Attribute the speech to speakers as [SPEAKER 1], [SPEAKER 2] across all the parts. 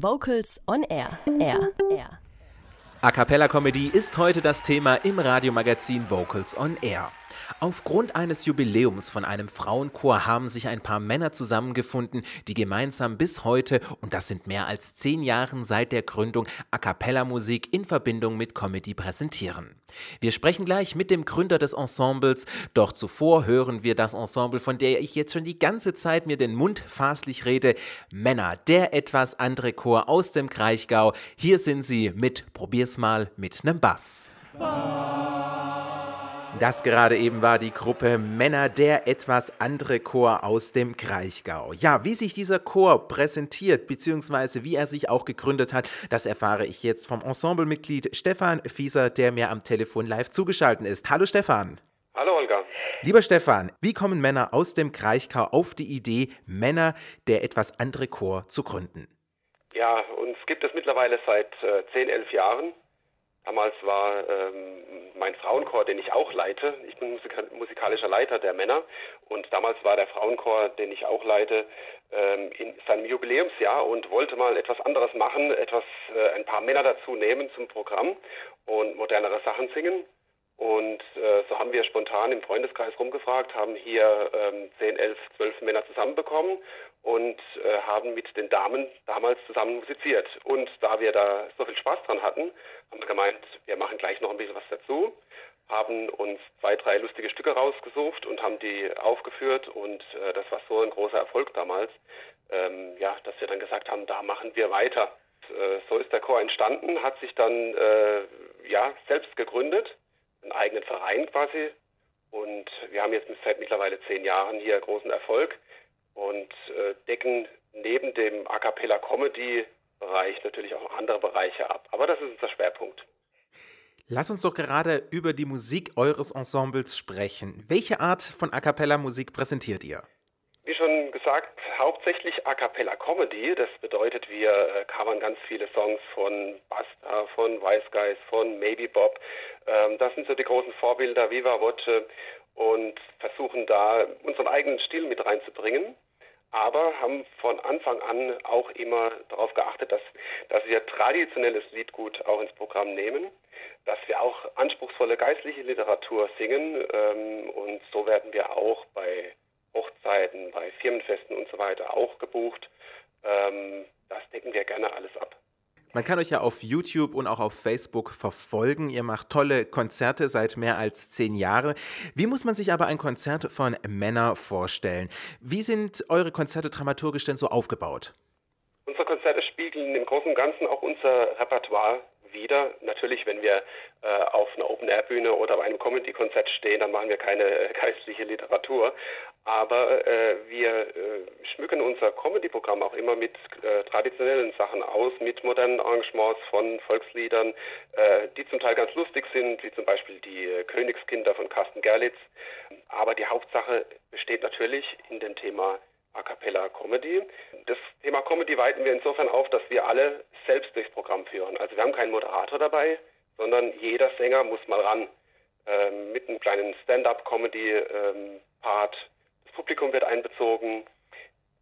[SPEAKER 1] Vocals on Air. Air. Air.
[SPEAKER 2] A Cappella Comedy ist heute das Thema im Radiomagazin Vocals on Air. Aufgrund eines Jubiläums von einem Frauenchor haben sich ein paar Männer zusammengefunden, die gemeinsam bis heute, und das sind mehr als zehn Jahre seit der Gründung, A Cappella Musik in Verbindung mit Comedy präsentieren. Wir sprechen gleich mit dem Gründer des Ensembles, doch zuvor hören wir das Ensemble, von der ich jetzt schon die ganze Zeit mir den Mund faslich rede. Männer, der etwas andere Chor aus dem Kraichgau. Hier sind sie mit Probier's mal mit nem Bass. Das gerade eben war die Gruppe Männer, der etwas andere Chor aus dem Kraichgau. Ja, wie sich dieser Chor präsentiert, beziehungsweise wie er sich auch gegründet hat, das erfahre ich jetzt vom Ensemblemitglied Stefan Fieser, der mir am Telefon live zugeschaltet ist. Hallo Stefan.
[SPEAKER 3] Hallo Olga.
[SPEAKER 2] Lieber Stefan, wie kommen Männer aus dem Kraichgau auf die Idee, Männer, der etwas andere Chor zu gründen?
[SPEAKER 3] Ja, uns gibt es mittlerweile seit äh, 10, 11 Jahren. Damals war ähm, mein Frauenchor, den ich auch leite. Ich bin Musika musikalischer Leiter der Männer und damals war der Frauenchor, den ich auch leite, ähm, in seinem Jubiläumsjahr und wollte mal etwas anderes machen, etwas äh, ein paar Männer dazu nehmen zum Programm und modernere Sachen singen. Und äh, so haben wir spontan im Freundeskreis rumgefragt, haben hier ähm, 10, 11, 12 Männer zusammenbekommen und äh, haben mit den Damen damals zusammen musiziert. Und da wir da so viel Spaß dran hatten, haben wir gemeint, wir machen gleich noch ein bisschen was dazu, haben uns zwei, drei lustige Stücke rausgesucht und haben die aufgeführt und äh, das war so ein großer Erfolg damals, ähm, ja, dass wir dann gesagt haben, da machen wir weiter. Äh, so ist der Chor entstanden, hat sich dann äh, ja selbst gegründet eigenen Verein quasi. Und wir haben jetzt seit mittlerweile zehn Jahren hier großen Erfolg und äh, decken neben dem A Cappella Comedy Bereich natürlich auch andere Bereiche ab. Aber das ist unser Schwerpunkt.
[SPEAKER 2] Lass uns doch gerade über die Musik eures Ensembles sprechen. Welche Art von A Cappella Musik präsentiert ihr?
[SPEAKER 3] Gesagt, hauptsächlich A Cappella Comedy. Das bedeutet, wir äh, covern ganz viele Songs von Basta, von Wise Guys, von Maybe Bob. Ähm, das sind so die großen Vorbilder, Viva Voce und versuchen da unseren eigenen Stil mit reinzubringen. Aber haben von Anfang an auch immer darauf geachtet, dass, dass wir traditionelles Liedgut auch ins Programm nehmen, dass wir auch anspruchsvolle geistliche Literatur singen ähm, und so werden wir auch bei Hochzeiten, bei Firmenfesten und so weiter auch gebucht. Ähm, das decken wir gerne alles ab.
[SPEAKER 2] Man kann euch ja auf YouTube und auch auf Facebook verfolgen. Ihr macht tolle Konzerte seit mehr als zehn Jahren. Wie muss man sich aber ein Konzert von Männer vorstellen? Wie sind eure Konzerte dramaturgisch denn so aufgebaut?
[SPEAKER 3] Unsere Konzerte spiegeln im Großen und Ganzen auch unser Repertoire wieder. Natürlich, wenn wir äh, auf einer Open-Air-Bühne oder bei einem Comedy-Konzert stehen, dann machen wir keine äh, geistliche Literatur. Aber äh, wir äh, schmücken unser Comedy-Programm auch immer mit äh, traditionellen Sachen aus, mit modernen Arrangements von Volksliedern, die zum Teil ganz lustig sind, wie zum Beispiel die Königskinder von Carsten Gerlitz. Aber die Hauptsache besteht natürlich in dem Thema A Cappella Comedy. Das Thema Comedy weiten wir insofern auf, dass wir alle selbst durchs Programm führen. Also wir haben keinen Moderator dabei, sondern jeder Sänger muss mal ran ähm, mit einem kleinen Stand-up-Comedy-Part. Ähm, das Publikum wird einbezogen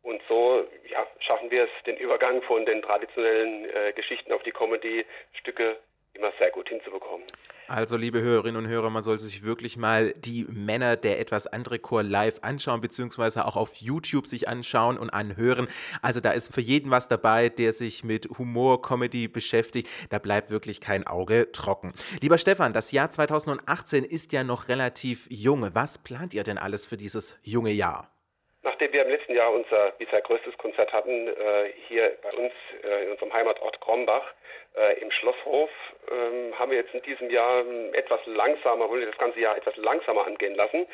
[SPEAKER 3] und so ja, schaffen wir es, den Übergang von den traditionellen äh, Geschichten auf die Comedy-Stücke immer sehr gut hinzubekommen.
[SPEAKER 2] Also, liebe Hörerinnen und Hörer, man sollte sich wirklich mal die Männer der etwas andere Chor live anschauen, beziehungsweise auch auf YouTube sich anschauen und anhören. Also, da ist für jeden was dabei, der sich mit Humor, Comedy beschäftigt. Da bleibt wirklich kein Auge trocken. Lieber Stefan, das Jahr 2018 ist ja noch relativ jung. Was plant ihr denn alles für dieses junge Jahr?
[SPEAKER 3] Nachdem wir im letzten Jahr unser bisher größtes Konzert hatten, äh, hier bei uns äh, in unserem Heimatort Krombach, äh, im Schlosshof, ähm, haben wir jetzt in diesem Jahr etwas langsamer, wollen wir das ganze Jahr etwas langsamer angehen lassen.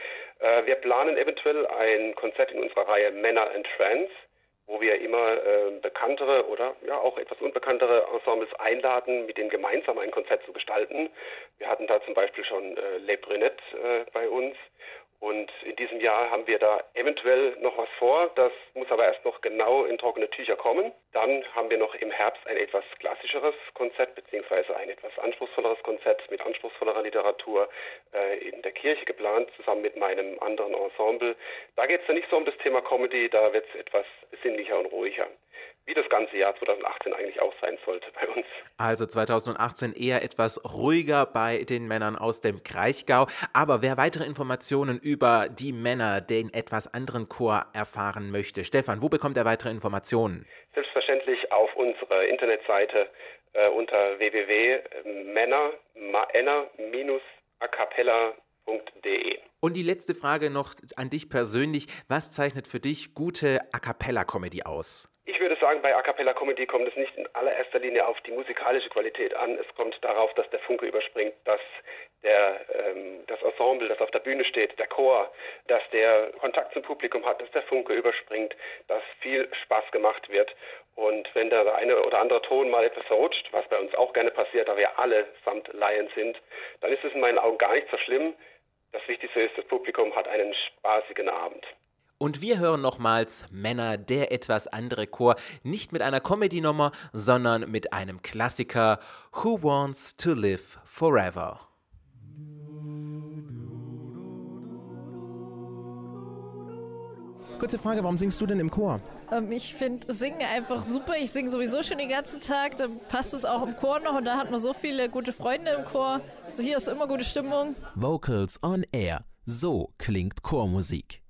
[SPEAKER 3] Äh, wir planen eventuell ein Konzert in unserer Reihe Männer and Friends, wo wir immer äh, bekanntere oder ja auch etwas unbekanntere Ensembles einladen, mit denen gemeinsam ein Konzert zu gestalten. Wir hatten da zum Beispiel schon äh, Le Brunette äh, bei uns Jahr haben wir da eventuell noch was vor. Das muss aber erst noch genau in trockene Tücher kommen. Dann haben wir noch im Herbst ein etwas klassischeres Konzert beziehungsweise ein etwas anspruchsvolleres Konzert mit anspruchsvollerer Literatur äh, in der Kirche geplant, zusammen mit meinem anderen Ensemble. Da geht es ja nicht so um das Thema Comedy, da wird es etwas besinnlicher und ruhiger. Wie das ganze Jahr 2018 eigentlich auch sein sollte bei uns.
[SPEAKER 2] Also 2018 eher etwas ruhiger bei den Männern aus dem Kraichgau. Aber wer weitere Informationen über die Männer, den etwas anderen Chor erfahren möchte, Stefan, wo bekommt er weitere Informationen?
[SPEAKER 3] Selbstverständlich auf unserer Internetseite äh, unter www.männer-acapella.de.
[SPEAKER 2] Und die letzte Frage noch an dich persönlich. Was zeichnet für dich gute A Cappella-Comedy aus?
[SPEAKER 3] Sagen, bei A Cappella Comedy kommt es nicht in allererster Linie auf die musikalische Qualität an. Es kommt darauf, dass der Funke überspringt, dass der, ähm, das Ensemble, das auf der Bühne steht, der Chor, dass der Kontakt zum Publikum hat, dass der Funke überspringt, dass viel Spaß gemacht wird. Und wenn der eine oder andere Ton mal etwas verrutscht, was bei uns auch gerne passiert, da wir alle samt Laien sind, dann ist es in meinen Augen gar nicht so schlimm. Das Wichtigste ist, das Publikum hat einen spaßigen Abend.
[SPEAKER 2] Und wir hören nochmals Männer, der etwas andere Chor, nicht mit einer Comedy-Nummer, sondern mit einem Klassiker Who Wants to Live Forever.
[SPEAKER 4] Kurze Frage, warum singst du denn im Chor?
[SPEAKER 5] Ähm, ich finde Singen einfach super. Ich singe sowieso schon den ganzen Tag. Dann passt es auch im Chor noch und da hat man so viele gute Freunde im Chor. Also hier ist immer gute Stimmung.
[SPEAKER 6] Vocals on Air. So klingt Chormusik.